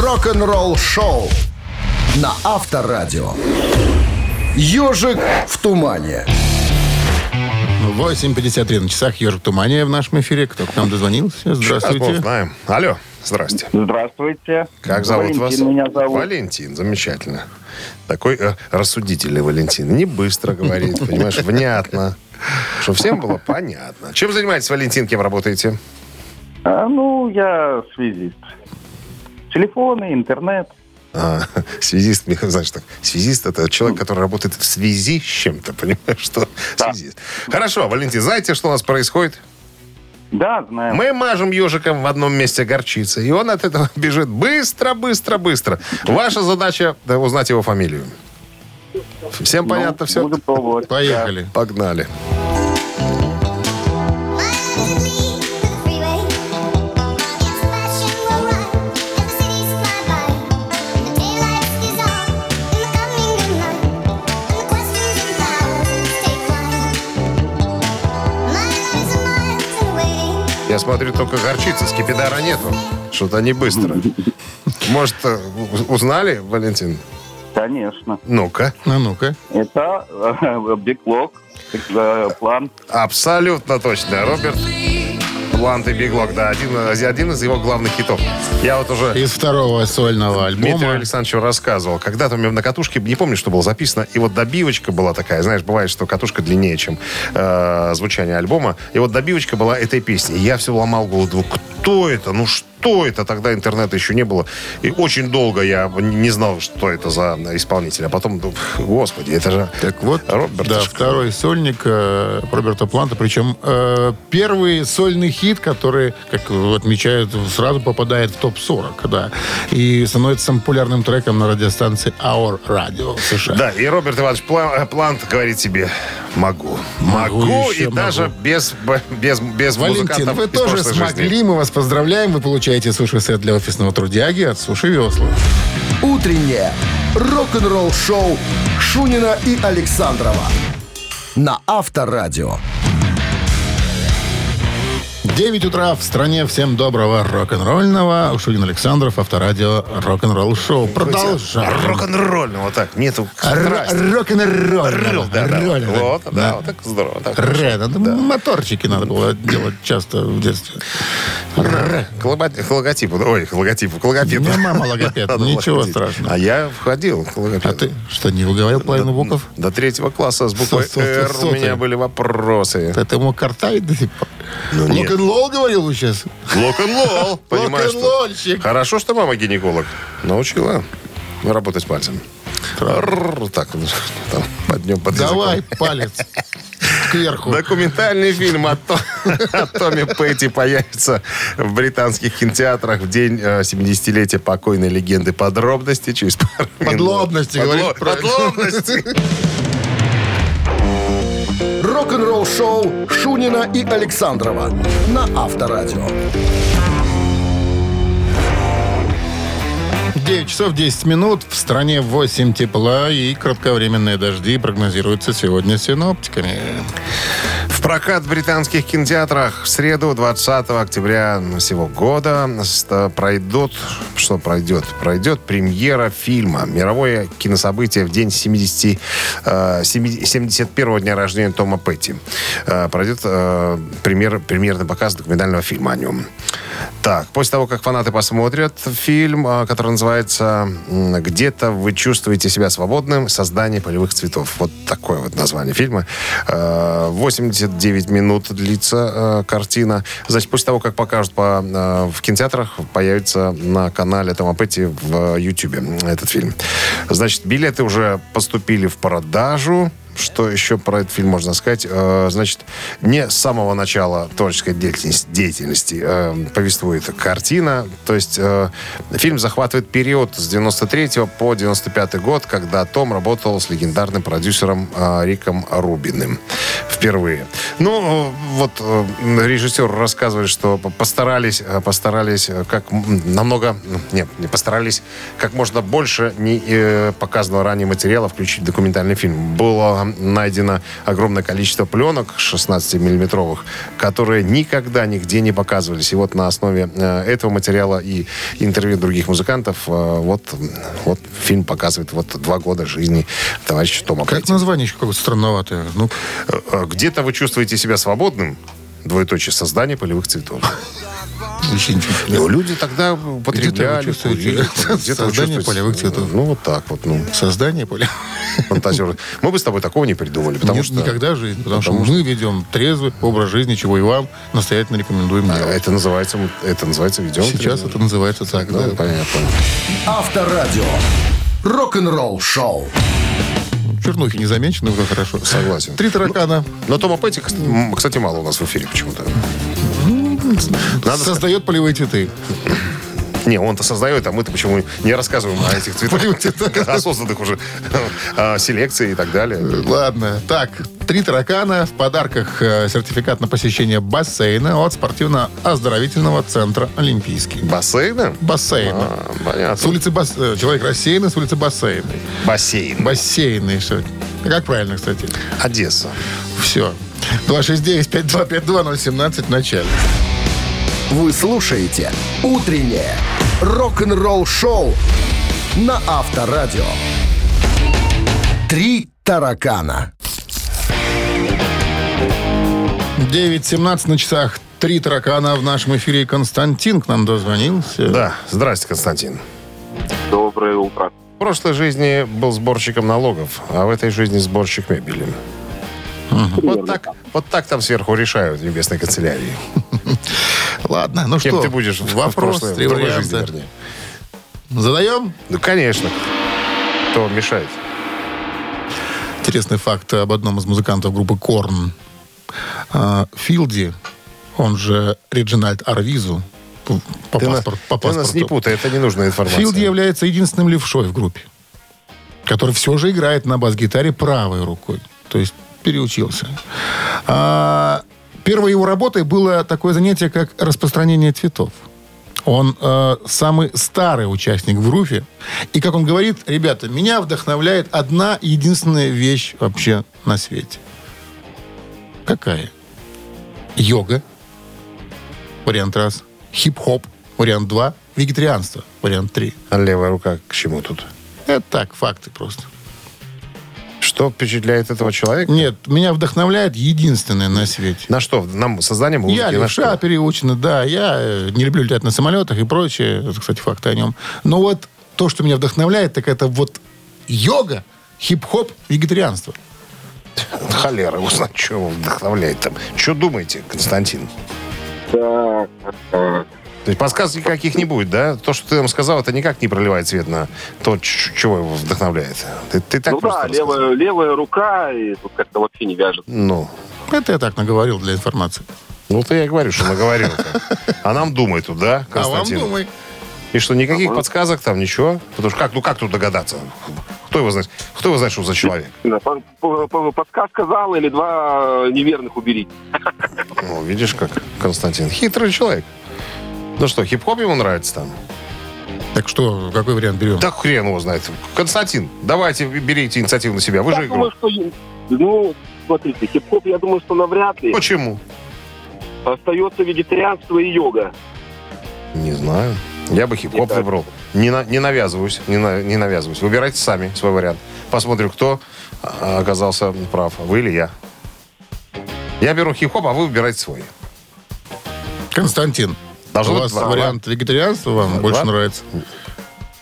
рок-н-ролл шоу на Авторадио. Ежик в тумане. 8.53 на часах Ежик Тумания в нашем эфире. Кто к нам дозвонился? Сейчас Здравствуйте. узнаем. Алло, здрасте. Здравствуйте. Как зовут Валентин вас? меня зовут. Валентин, замечательно. Такой э, рассудительный Валентин. Не быстро говорит, понимаешь, внятно. Что всем было понятно. Чем занимаетесь, Валентин, кем работаете? А, ну, я связист. Телефоны, интернет. А, [laughs] связист, мне [laughs] знаешь, так, связист это человек, который работает в связи с чем-то, понимаешь, что Да. связист. Хорошо, Валентин, знаете, что у нас происходит? Да, знаю. Мы мажем ежиком в одном месте горчицы, и он от этого [laughs] бежит быстро, быстро, быстро. Ваша задача да, узнать его фамилию. Всем Ну, понятно все? Поехали. Погнали. Я смотрю, только горчицы, скипидара нету. Что-то не быстро. [laughs] Может, э, узнали, Валентин? Конечно. Ну-ка. А ну-ка. Это э, Беклок, э, план. Абсолютно точно. Роберт Плант и Биглок, да, один, один из его главных хитов. Я вот уже Из второго сольного Дмитрию альбома. Александровичу рассказывал. Когда-то у меня на катушке, не помню, что было записано, и вот добивочка была такая, знаешь, бывает, что катушка длиннее, чем э, звучание альбома, и вот добивочка была этой песни. И я все ломал голову, кто это? Ну что это? Тогда интернета еще не было. И очень долго я не знал, что это за исполнитель. А потом, думаю, господи, это же Так вот, Роберт. да, второй сольник э, Роберта Планта. Причем э, первый сольный хит, который, как отмечают, сразу попадает в топ-40, да. И становится популярным треком на радиостанции Our Radio в США. Да, и Роберт Иванович Пла- Плант говорит себе, могу, Могу, могу, и даже могу. без, б- без, без Валентин, музыкантов вы тоже смогли, жизни. мы вас поздравляем. Вы получаете суши-сет для офисного трудяги от Суши Весла. Утреннее рок-н-ролл шоу Шунина и Александрова на Авторадио. 9 утра в стране. Всем доброго рок-н-ролльного. Шулин Александров, авторадио рок-н-ролл шоу. Продолжаем. Рок-н-ролльного, вот так, нету Р- страсти. Рок-н-ролльного. Да, да, вот, да, вот так здорово. Так, Р, надо моторчики надо было делать часто в детстве. К лого- к логотипу, ой, к логотипу, к логопеду. меня мама логопед, ничего страшного. А я входил к логопеду. А ты что, не выговорил половину букв? До третьего класса с буквой «Р» у меня ты. были вопросы. Это ему картавить до сих пор? Ну, Лок-н-лол говорил вы сейчас? Лок-н-лол, [laughs] понимаешь? что- Лок-н-лолщик. Хорошо, что мама гинеколог. Научила работать пальцем. Так, вот, там, под днем, под Давай палец кверху. Документальный фильм о, То- о Томе Петти появится в британских кинотеатрах в день э, 70-летия покойной легенды. Подробности через пару минут. Подлобности, Подло- говорит. Подлобности. Рок-н-ролл шоу Шунина и Александрова на Авторадио. 9 часов 10 минут. В стране 8 тепла и кратковременные дожди прогнозируются сегодня синоптиками. В прокат в британских кинотеатрах в среду, 20 октября сего года, пройдут, что пройдет? Пройдет премьера фильма. Мировое кинособытие в день 70, э, 71 дня рождения Тома Петти. Э, Пройдет э, премьер, премьерный показ документального фильма о нем. Так, после того, как фанаты посмотрят фильм, э, который называется «Где-то вы чувствуете себя свободным. Создание полевых цветов». Вот такое вот название фильма. Э, 89 минут длится э, картина. Значит, после того, как покажут по, э, в кинотеатрах, появится на канале Тома Петти в Ютьюбе этот фильм. Значит, билеты уже поступили в продажу. Что еще про этот фильм можно сказать? Э, Значит, не с самого начала творческой деятельности, деятельности э, повествует картина. То есть э, фильм захватывает период с 93 по 95 год, когда Том работал с легендарным продюсером Риком Рубиным впервые. Ну, вот режиссер рассказывает, что по- постарались, постарались как намного, нет, не постарались, как можно больше не показанного ранее материала включить в документальный фильм. Было найдено огромное количество пленок 16-миллиметровых, которые никогда нигде не показывались. И вот на основе э, этого материала и интервью других музыкантов э, вот, вот фильм показывает вот два года жизни товарища Тома Как Петти. название еще какое-то странноватое. Ну, Э, Где-то вы чувствуете себя свободным, двоеточие, создание полевых цветов. [laughs] ничего не Ну, люди тогда употребляли, чувствуете курили, [laughs] где-то вы создание полевых цветов? Ну, вот так вот, ну, Создание поля. [laughs] фантазеры. Мы бы с тобой такого не придумали, потому Нет, что... никогда в жизни. Потому, потому что мы ведем трезвый образ жизни, чего и вам настоятельно рекомендуем А, делать. Это называется, это называется видео. Сейчас это называется так, Да, да. понятно. Авторадио. Рок-н-ролл шоу. Чернухи не замечены, уже хорошо. Согласен. Три таракана. Но Тома Петти, кстати, мало у нас в эфире почему-то. Надо Создает полевые цветы. Не, он-то создает, а мы-то почему не рассказываем о этих цветах, осознанных [laughs] уже а, селекции и так далее. Ладно. Так, три таракана. В подарках э, сертификат на посещение бассейна от спортивно-оздоровительного центра «Олимпийский». Бассейна? Бассейна. А, С понятно. улицы Бас... э, Человек рассеянный, с улицы Бассейной. Бассейн. Бассейный. Что? Как правильно, кстати? Одесса. Все. 269-5252-017 в начале. Вы слушаете «Утреннее рок-н-ролл-шоу» на Авторадио. «Три таракана». 9.17 на часах. Три таракана в нашем эфире. Константин к нам дозвонился. Да, здрасте, Константин. Доброе утро. В прошлой жизни был сборщиком налогов, а в этой жизни сборщик мебели. Вот так, вот так там сверху решают в небесной канцелярии. [laughs] Ладно, ну Кем что? ты будешь в Вопрос, прошлой- в три жизни, варианта. Задаем? Ну, конечно. Кто мешает? Интересный факт об одном из музыкантов группы Корн. Филди, он же Реджинальд Арвизу, по, Ты, на- паспорт- по ты нас не паспорту. путай, это ненужная информация. Филди является единственным левшой в группе, который все же играет на бас-гитаре правой рукой. То есть переучился. А, первой его работой было такое занятие, как распространение цветов. Он э, самый старый участник в группе. И, как он говорит, ребята, меня вдохновляет одна единственная вещь вообще на свете. Какая? Йога. Вариант раз. Хип-хоп. Вариант два. Вегетарианство. Вариант три. А левая рука к чему тут? Это так, факты просто. Что впечатляет этого человека? Нет, меня вдохновляет единственное на свете. На что? Нам создание музыки? Я на левша что? переучена, да. Я э, не люблю летать на самолетах и прочее. Это, кстати, факты о нем. Но вот то, что меня вдохновляет, так это вот йога, хип-хоп, вегетарианство. Холера, узнать, что его вдохновляет там. Что думаете, Константин? Так. То есть подсказок никаких не будет, да? То, что ты нам сказал, это никак не проливает свет на то, чего его вдохновляет. Ты, ты так ну просто да, левая, левая рука, и тут как-то вообще не вяжет. Ну, Это я так наговорил для информации. ну ты я и говорю, что наговорил. А нам думай тут, да, А вам Константин? думай. И что, никаких подсказок там, ничего? Потому что как, ну как тут догадаться? Кто его знает? Кто его знает, что за человек? Подсказка зала или два неверных уберите. Ну, видишь, как Константин. Хитрый человек. Ну что, хип-хоп ему нравится там? Так что, какой вариант берем? Да хрен его знает. Константин, давайте берите инициативу на себя. Вы же Я игру. думаю, что... Ну, смотрите, хип-хоп, я думаю, что навряд ли. Почему? Остается вегетарианство и йога. Не знаю. Я бы хип-хоп так. выбрал. Не, на- не навязываюсь, не, на- не навязываюсь. Выбирайте сами свой вариант. Посмотрим, кто а, оказался прав. Вы или я. Я беру хип-хоп, а вы выбирайте свой. Константин, Должно у быть вас два. вариант вегетарианства вам Два. больше нравится?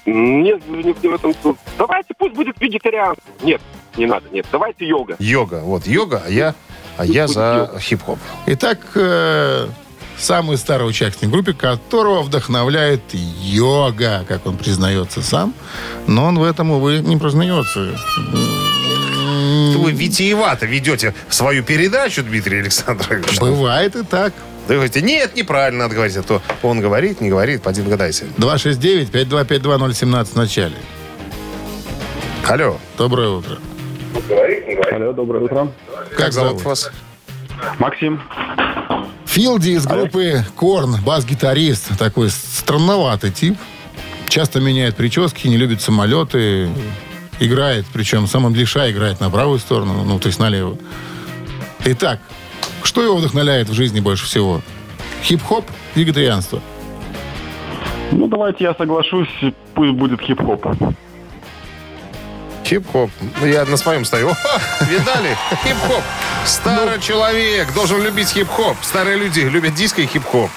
Нет, не в этом суть. Давайте пусть будет вегетарианство. Нет, не надо, нет. Давайте йога. Йога. Вот, йога, а я, а я за хип-хоп. Итак, э, самый старый участник группы, которого вдохновляет йога, как он признается сам. Но он в этом, увы, не признается. Вы витиевато ведете свою передачу, Дмитрий Александрович. Бывает и так. Вы говорите, нет, неправильно надо говорить. А то он говорит, не говорит, поди догадайся. 269-525-2017 в начале. Алло, Доброе утро. Алло, доброе утро. как, зовут вас? Максим. Филди из группы Корн, бас-гитарист, такой странноватый тип. Часто меняет прически, не любит самолеты. Играет, причем сам он левша играет на правую сторону, ну, то есть налево. Итак, что его вдохновляет в жизни больше всего? Хип-хоп, вегетарианство. Ну, давайте я соглашусь, пусть будет хип-хоп. Хип-хоп. Ну, Я на своем стою. [laughs] Видали? Хип-хоп. Старый человек должен любить хип-хоп. Старые люди любят диско и хип-хоп.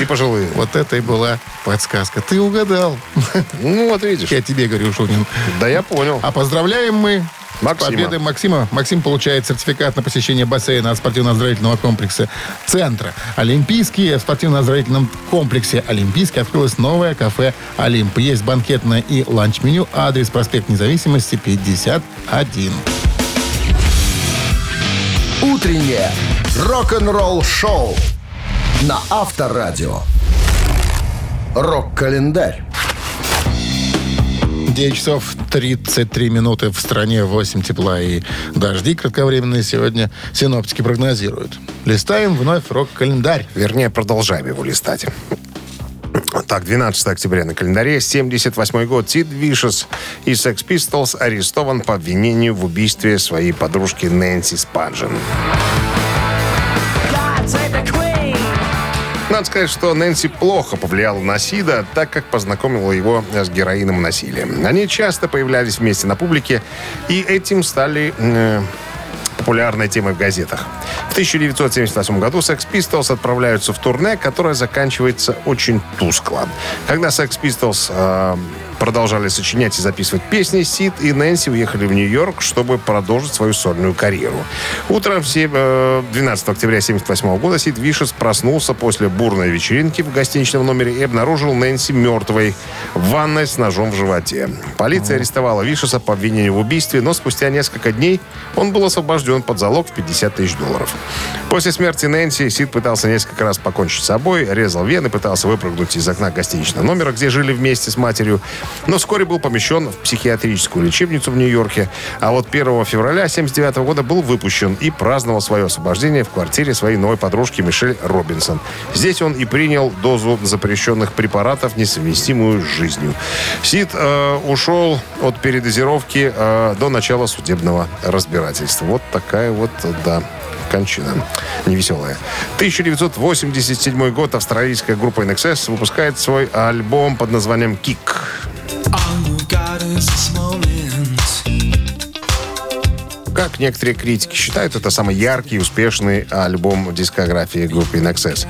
И пожилые. Вот это и была подсказка. Ты угадал. Ну, вот видишь. Я тебе говорю, Шунин. Да я понял. А поздравляем мы Максима. победой Максима. Максим получает сертификат на посещение бассейна от спортивно-оздоровительного комплекса «Центра». Олимпийский. В спортивно-оздоровительном комплексе «Олимпийский» открылось новое кафе «Олимп». Есть банкетное и ланч-меню. Адрес проспект Независимости, 51. Утреннее рок-н-ролл-шоу на Авторадио. Рок-календарь. 9 часов 33 минуты в стране, 8 тепла и дожди кратковременные сегодня синоптики прогнозируют. Листаем вновь рок-календарь. Вернее, продолжаем его листать. Так, 12 октября на календаре, 78 год. Сид Вишес из Sex Pistols арестован по обвинению в убийстве своей подружки Нэнси Спаджин. Надо сказать, что Нэнси плохо повлияла на Сида, так как познакомила его с героином насилия. Они часто появлялись вместе на публике, и этим стали э, популярной темой в газетах. В 1978 году Sex Pistols отправляются в турне, которое заканчивается очень тускло. Когда Sex Pistols э, продолжали сочинять и записывать песни, Сид и Нэнси уехали в Нью-Йорк, чтобы продолжить свою сольную карьеру. Утром в се- э, 12 октября 1978 года Сид Вишес проснулся после бурной вечеринки в гостиничном номере и обнаружил Нэнси мертвой в ванной с ножом в животе. Полиция арестовала Вишеса по обвинению в убийстве, но спустя несколько дней он был освобожден под залог в 50 тысяч долларов. После смерти Нэнси Сид пытался несколько раз покончить с собой, резал вены, пытался выпрыгнуть из окна гостиничного номера, где жили вместе с матерью, но вскоре был помещен в психиатрическую лечебницу в Нью-Йорке, а вот 1 февраля 1979 года был выпущен и праздновал свое освобождение в квартире своей новой подружки Мишель Робинсон. Здесь он и принял дозу запрещенных препаратов, несовместимую с жизнью. Сид э, ушел от передозировки э, до начала судебного разбирательства. Вот такая вот, да, кончина невеселая. 1987 год австралийская группа NXS выпускает свой альбом под названием «Кик». Как некоторые критики считают, это самый яркий и успешный альбом дискографии группы INXS.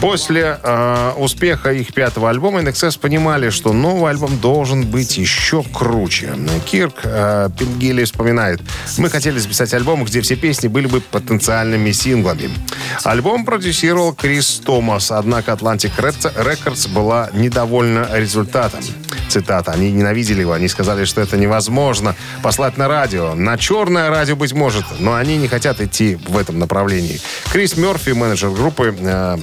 После э, успеха их пятого альбома INXS понимали, что новый альбом должен быть еще круче. Кирк э, Пингили вспоминает, мы хотели записать альбом, где все песни были бы потенциальными синглами. Альбом продюсировал Крис Томас, однако Atlantic Records была недовольна результатом. Цитата. Они ненавидели его. Они сказали, что это невозможно послать на радио. На черное радио, быть может. Но они не хотят идти в этом направлении. Крис Мерфи, менеджер группы, э,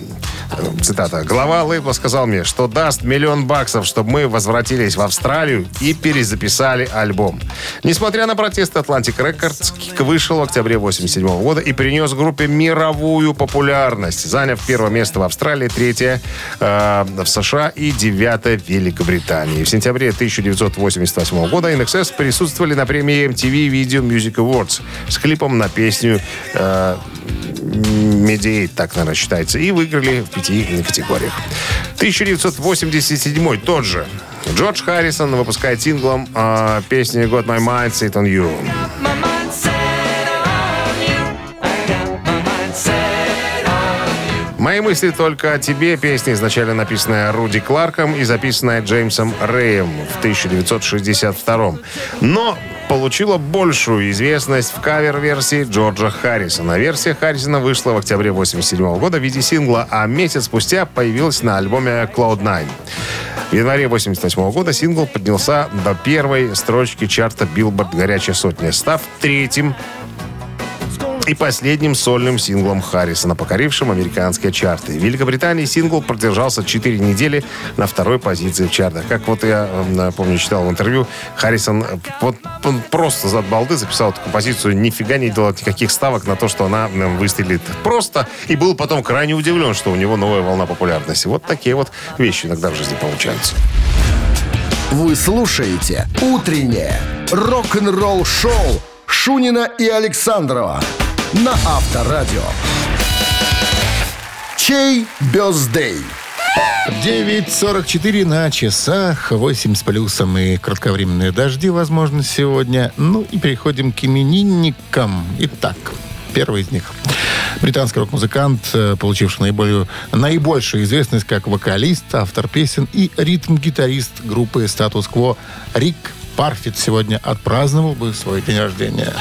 э, цитата. Глава лейбла сказал мне, что даст миллион баксов, чтобы мы возвратились в Австралию и перезаписали альбом. Несмотря на протесты Atlantic Records, вышел в октябре 87 года и принес группе мировую популярность, заняв первое место в Австралии, третье э, в США и девятое в Великобритании. В сентябре 1988 года NXS присутствовали на премии MTV Video Music Awards с клипом на песню э, так, наверное, считается, и выиграли в пяти категориях. 1987 тот же. Джордж Харрисон выпускает синглом э, песни Got My Mind Sit On You. Мои мысли только о тебе. Песня изначально написанная Руди Кларком и записанная Джеймсом Рэем в 1962 Но получила большую известность в кавер-версии Джорджа Харрисона. Версия Харрисона вышла в октябре 1987 года в виде сингла, а месяц спустя появилась на альбоме Cloud9. В январе 1988 года сингл поднялся до первой строчки чарта Billboard «Горячая сотня», став третьим и последним сольным синглом Харрисона, покорившим американские чарты. В Великобритании сингл продержался 4 недели на второй позиции в чартах. Как вот я, помню, читал в интервью, Харрисон э, вот, он просто за балды записал эту композицию, нифига не делал никаких ставок на то, что она выстрелит просто, и был потом крайне удивлен, что у него новая волна популярности. Вот такие вот вещи иногда в жизни получаются. Вы слушаете «Утреннее рок-н-ролл-шоу» Шунина и Александрова на Авторадио. Чей бездей? 9.44 на часах, 8 с плюсом и кратковременные дожди, возможно, сегодня. Ну и переходим к именинникам. Итак, первый из них. Британский рок-музыкант, э, получивший наиболее, наибольшую известность как вокалист, автор песен и ритм-гитарист группы «Статус-кво» Рик Парфит сегодня отпраздновал бы свой день рождения.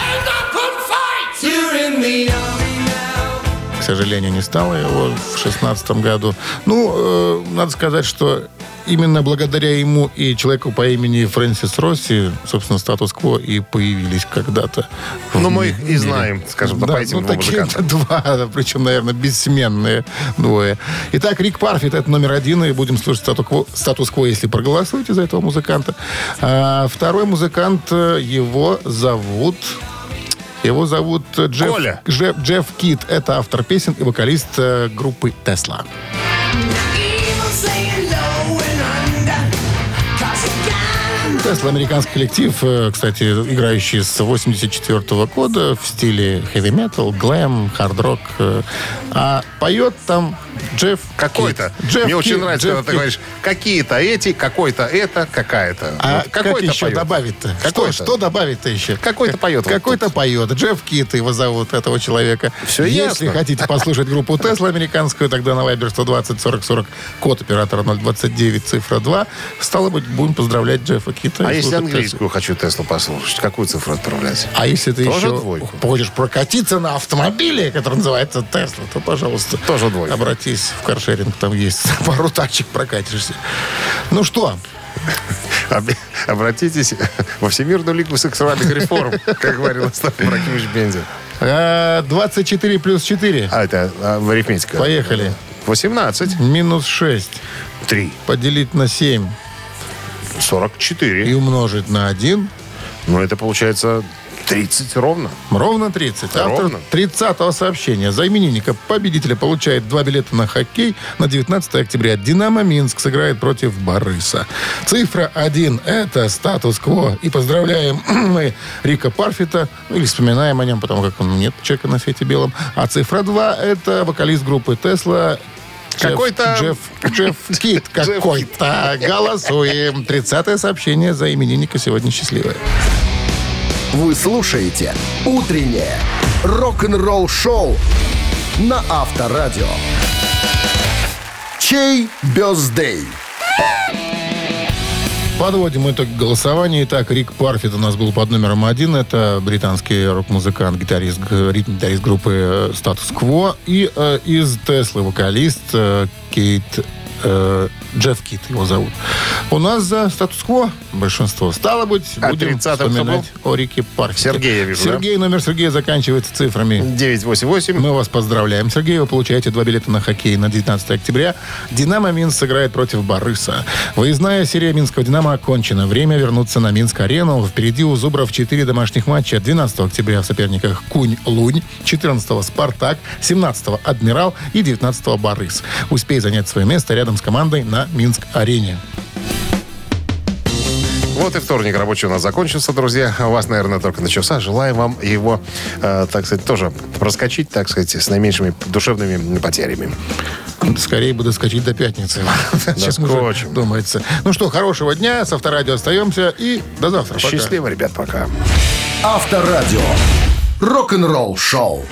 К сожалению, не стало его в шестнадцатом году. Ну, э, надо сказать, что именно благодаря ему и человеку по имени Фрэнсис Росси, собственно, статус-кво и появились когда-то. Ну, мы их и знаем, скажем так, да, по этим ну, такие [laughs] два, причем, наверное, бессменные двое. Итак, Рик Парфит, это номер один, и будем слушать статус-кво, статус-кво, если проголосуете за этого музыканта. А второй музыкант, э, его зовут... Его зовут э, Джефф, Коля. Джефф, Джефф Кит. Это автор песен и вокалист э, группы Tesla. Tesla американский коллектив, э, кстати, играющий с 84 года в стиле хэви метал, глэм, хард-рок. А поет там Джефф Какой-то. Джефф Мне очень Кит, нравится, Джефф когда ты Кит. говоришь, какие-то эти, какой-то это, какая-то. А Вот как какой-то еще добавить-то? Что, что добавить-то еще? Какой-то поет вот Какой-то тут. поет. Джефф Кит его зовут, этого человека. Всё Если ясно. хотите послушать группу Тесла американскую, тогда на Viber 120 40 40 код оператора 029 цифра 2. Стало быть, будем поздравлять Джеффа Кита. А если английскую хочу Теслу послушать, какую цифру отправлять? А если ты Тоже еще двойку? хочешь прокатиться на автомобиле, который называется Тесла, то, пожалуйста, Тоже двойку. Обратись в каршеринг, там есть [laughs] пару тачек прокатишься. Ну что, Об- Обратитесь во Всемирную лигу сексуальных реформ, как говорил Остап Ракимович Бензин. э, 24 плюс 4. А, это а, арифметика. Поехали. 18, Минус 6 3, поделить на 7 и 44. умножить на 1 Ну, это получается 30 ровно. ровно 30. Автор Ровно. 30-го сообщения. За именинника победителя получает два билета на хоккей на 19 октября. «Динамо Минск» сыграет против «Барыса». Цифра 1 – это статус-кво. И поздравляем [clears throat] мы Рика Парфита, ну, или вспоминаем о нем, потому как он нет человека на свете белом. А цифра 2 – это вокалист группы «Тесла» Джефф- Какой-то- Джефф, Джефф [laughs] Кит какой-то. Голосуем. 30 сообщение за именинника сегодня счастливое. Вы слушаете «Утреннее рок-н-ролл-шоу» на Авторадио. Чей birthday? Подводим итог голосования. Итак, Рик Парфит у нас был под номером один. Это британский рок-музыкант, гитарист, ритм-гитарист группы Status Quo. И э, из Теслы вокалист э, Кейт... э, Джефф Кит его зовут. У нас за Status Quo большинство. Стало быть, А будем 30-м кто вспоминать о Рике Парфите. Сергей, я вижу, да? Сергей, номер Сергея заканчивается цифрами 988. мы вас поздравляем. Сергей, вы получаете два билета на хоккей на 19 октября. «Динамо Минск» сыграет против «Барыса». Выездная серия Минского «Динамо» окончена. Время вернуться на Минск-арену. Впереди у «Зубров» 4 домашних матча. 12 октября в соперниках «Кунь-Лунь», 14 «Спартак», 17 «Адмирал» и 19 «Барыс». Успей занять свое место рядом с командой на Минск-арене. Вот и вторник рабочий у нас закончился, друзья. У вас, наверное, только начался. Желаем вам его, э, так сказать, тоже проскочить, так сказать, с наименьшими душевными потерями. Скорее бы доскочить до пятницы. [laughs] Чем уже Доскочим. думается. Ну что, хорошего дня. С Авторадио остаемся. И до завтра. Пока. Счастливо, ребят, пока. Авторадио. Рок-н-ролл-шоу.